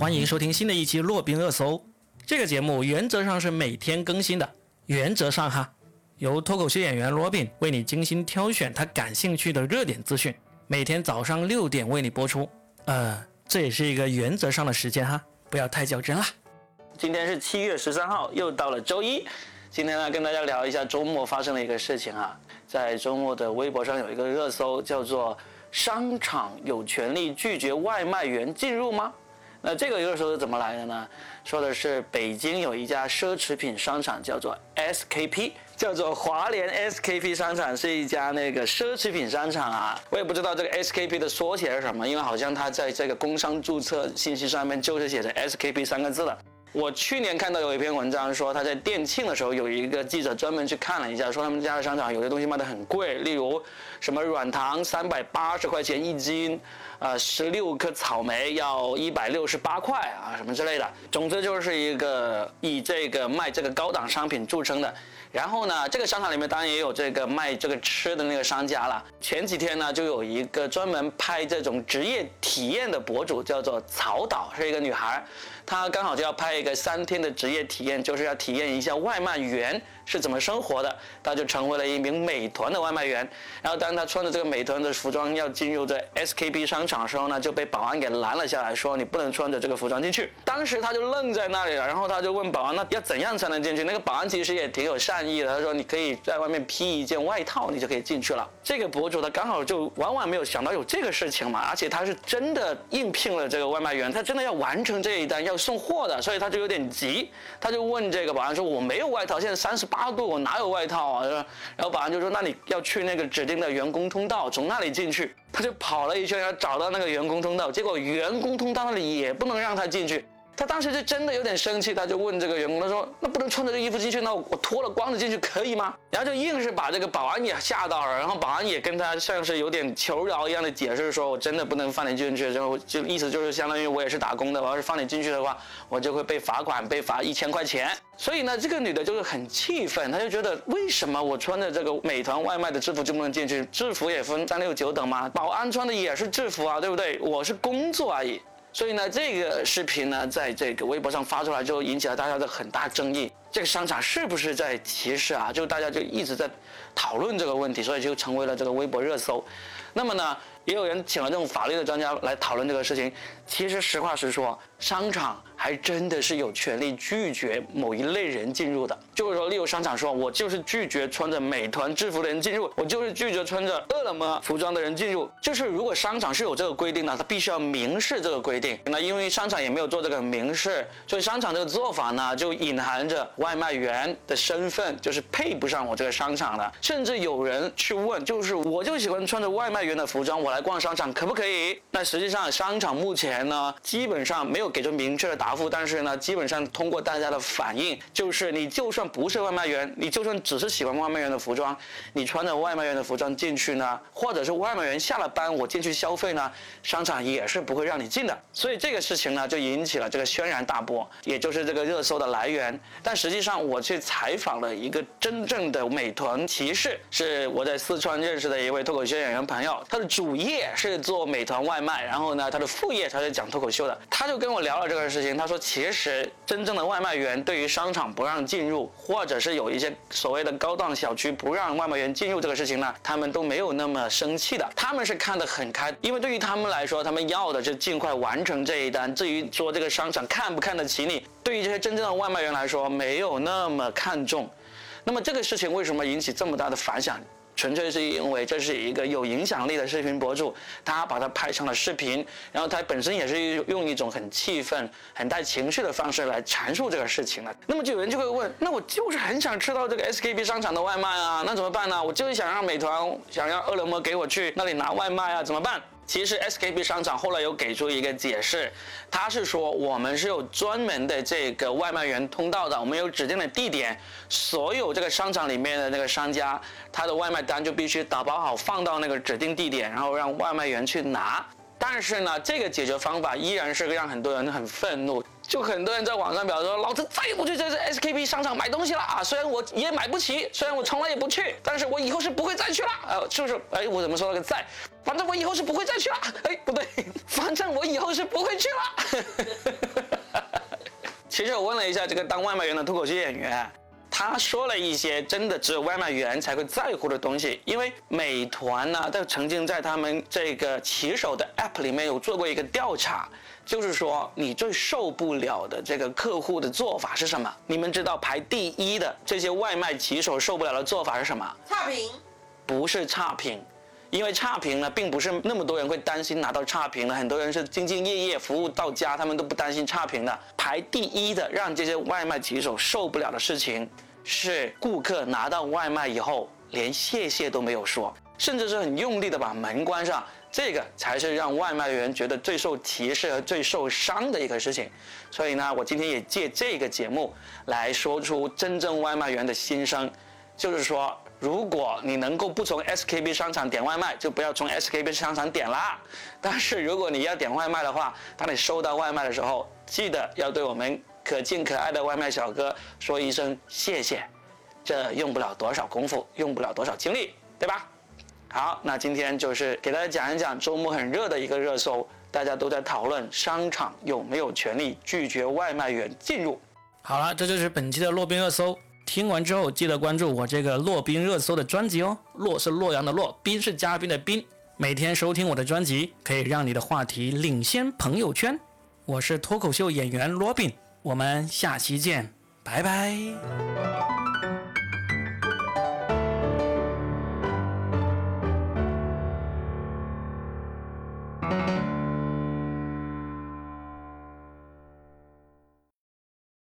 欢迎收听新的一期洛宾热搜。这个节目原则上是每天更新的，原则上哈，由脱口秀演员罗宾为你精心挑选他感兴趣的热点资讯，每天早上六点为你播出。呃，这也是一个原则上的时间哈，不要太较真啦。今天是七月十三号，又到了周一。今天呢，跟大家聊一下周末发生的一个事情啊。在周末的微博上有一个热搜，叫做“商场有权利拒绝外卖员进入吗？”那这个热搜是怎么来的呢？说的是北京有一家奢侈品商场，叫做 SKP，叫做华联 SKP 商场，是一家那个奢侈品商场啊。我也不知道这个 SKP 的缩写是什么，因为好像它在这个工商注册信息上面就是写着 SKP 三个字的。我去年看到有一篇文章说，他在店庆的时候，有一个记者专门去看了一下，说他们家的商场有些东西卖的很贵，例如什么软糖三百八十块钱一斤，呃，十六颗草莓要一百六十八块啊，什么之类的。总之就是一个以这个卖这个高档商品著称的。然后呢，这个商场里面当然也有这个卖这个吃的那个商家了。前几天呢，就有一个专门拍这种职业体验的博主，叫做曹导，是一个女孩，她刚好就要拍一个三天的职业体验，就是要体验一下外卖员是怎么生活的。他就成为了一名美团的外卖员。然后当他穿着这个美团的服装要进入这 SKP 商场的时候呢，就被保安给拦了下来，说你不能穿着这个服装进去。当时他就愣在那里了，然后他就问保安，那要怎样才能进去？那个保安其实也挺有善。意的，他说你可以在外面披一件外套，你就可以进去了。这个博主他刚好就万万没有想到有这个事情嘛，而且他是真的应聘了这个外卖员，他真的要完成这一单要送货的，所以他就有点急，他就问这个保安说我没有外套，现在三十八度，我哪有外套啊？然后保安就说那你要去那个指定的员工通道，从那里进去。他就跑了一圈要找到那个员工通道，结果员工通道那里也不能让他进去。他当时就真的有点生气，他就问这个员工，他说：“那不能穿着这衣服进去，那我脱了光着进去可以吗？”然后就硬是把这个保安也吓到了，然后保安也跟他像是有点求饶一样的解释说：“我真的不能放你进去。”然后就意思就是相当于我也是打工的，我要是放你进去的话，我就会被罚款，被罚一千块钱。所以呢，这个女的就是很气愤，她就觉得为什么我穿着这个美团外卖的制服就不能进去？制服也分三六九等吗？保安穿的也是制服啊，对不对？我是工作而已。所以呢，这个视频呢，在这个微博上发出来之后，引起了大家的很大争议。这个商场是不是在歧视啊？就大家就一直在讨论这个问题，所以就成为了这个微博热搜。那么呢，也有人请了这种法律的专家来讨论这个事情。其实实话实说，商场还真的是有权利拒绝某一类人进入的。就是说，例如商场说，我就是拒绝穿着美团制服的人进入，我就是拒绝穿着饿了么服装的人进入。就是如果商场是有这个规定的，他必须要明示这个规定。那因为商场也没有做这个明示，所以商场这个做法呢，就隐含着外卖员的身份就是配不上我这个商场的。甚至有人去问，就是我就喜欢穿着外卖员的服装，我来逛商场可不可以？那实际上商场目前呢，基本上没有给出明确的答答复，但是呢，基本上通过大家的反应，就是你就算不是外卖员，你就算只是喜欢外卖员的服装，你穿着外卖员的服装进去呢，或者是外卖员下了班我进去消费呢，商场也是不会让你进的。所以这个事情呢，就引起了这个轩然大波，也就是这个热搜的来源。但实际上，我去采访了一个真正的美团骑士，是我在四川认识的一位脱口秀演员朋友，他的主业是做美团外卖，然后呢，他的副业他是讲脱口秀的。他就跟我聊了这个事情，他说，其实真正的外卖员对于商场不让进入，或者是有一些所谓的高档小区不让外卖员进入这个事情呢，他们都没有那么生气的，他们是看得很开，因为对于他们来说，他们要的就尽快完成这一单。至于说这个商场看不看得起你，对于这些真正的外卖员来说，没有那么看重。那么这个事情为什么引起这么大的反响？纯粹是因为这是一个有影响力的视频博主，他把它拍成了视频，然后他本身也是用一种很气愤、很带情绪的方式来阐述这个事情的。那么就有人就会问：那我就是很想吃到这个 SKP 商场的外卖啊，那怎么办呢？我就是想让美团、想让饿了么给我去那里拿外卖啊，怎么办？其实 SKP 商场后来有给出一个解释，他是说我们是有专门的这个外卖员通道的，我们有指定的地点，所有这个商场里面的那个商家，他的外卖单就必须打包好放到那个指定地点，然后让外卖员去拿。但是呢，这个解决方法依然是让很多人很愤怒。就很多人在网上表示说，老子再也不去这个 SKP 商场买东西了啊！虽然我也买不起，虽然我从来也不去，但是我以后是不会再去了。呃，就是，哎，我怎么说了个再？反正我以后是不会再去了。哎，不对，反正我以后是不会去了。其实我问了一下这个当外卖员的脱口秀演员，他说了一些真的只有外卖员才会在乎的东西。因为美团呢，他曾经在他们这个骑手的 App 里面有做过一个调查，就是说你最受不了的这个客户的做法是什么？你们知道排第一的这些外卖骑手受不了的做法是什么？差评。不是差评。因为差评呢，并不是那么多人会担心拿到差评的，很多人是兢兢业业服务到家，他们都不担心差评的。排第一的，让这些外卖骑手受不了的事情，是顾客拿到外卖以后连谢谢都没有说，甚至是很用力的把门关上，这个才是让外卖员觉得最受歧视和最受伤的一个事情。所以呢，我今天也借这个节目来说出真正外卖员的心声，就是说。如果你能够不从 SKP 商场点外卖，就不要从 SKP 商场点啦。但是如果你要点外卖的话，当你收到外卖的时候，记得要对我们可敬可爱的外卖小哥说一声谢谢。这用不了多少功夫，用不了多少精力，对吧？好，那今天就是给大家讲一讲周末很热的一个热搜，大家都在讨论商场有没有权利拒绝外卖员进入。好了，这就是本期的洛宾热搜。听完之后，记得关注我这个洛宾热搜的专辑哦。洛是洛阳的洛，宾是嘉宾的宾。每天收听我的专辑，可以让你的话题领先朋友圈。我是脱口秀演员罗宾，我们下期见拜拜。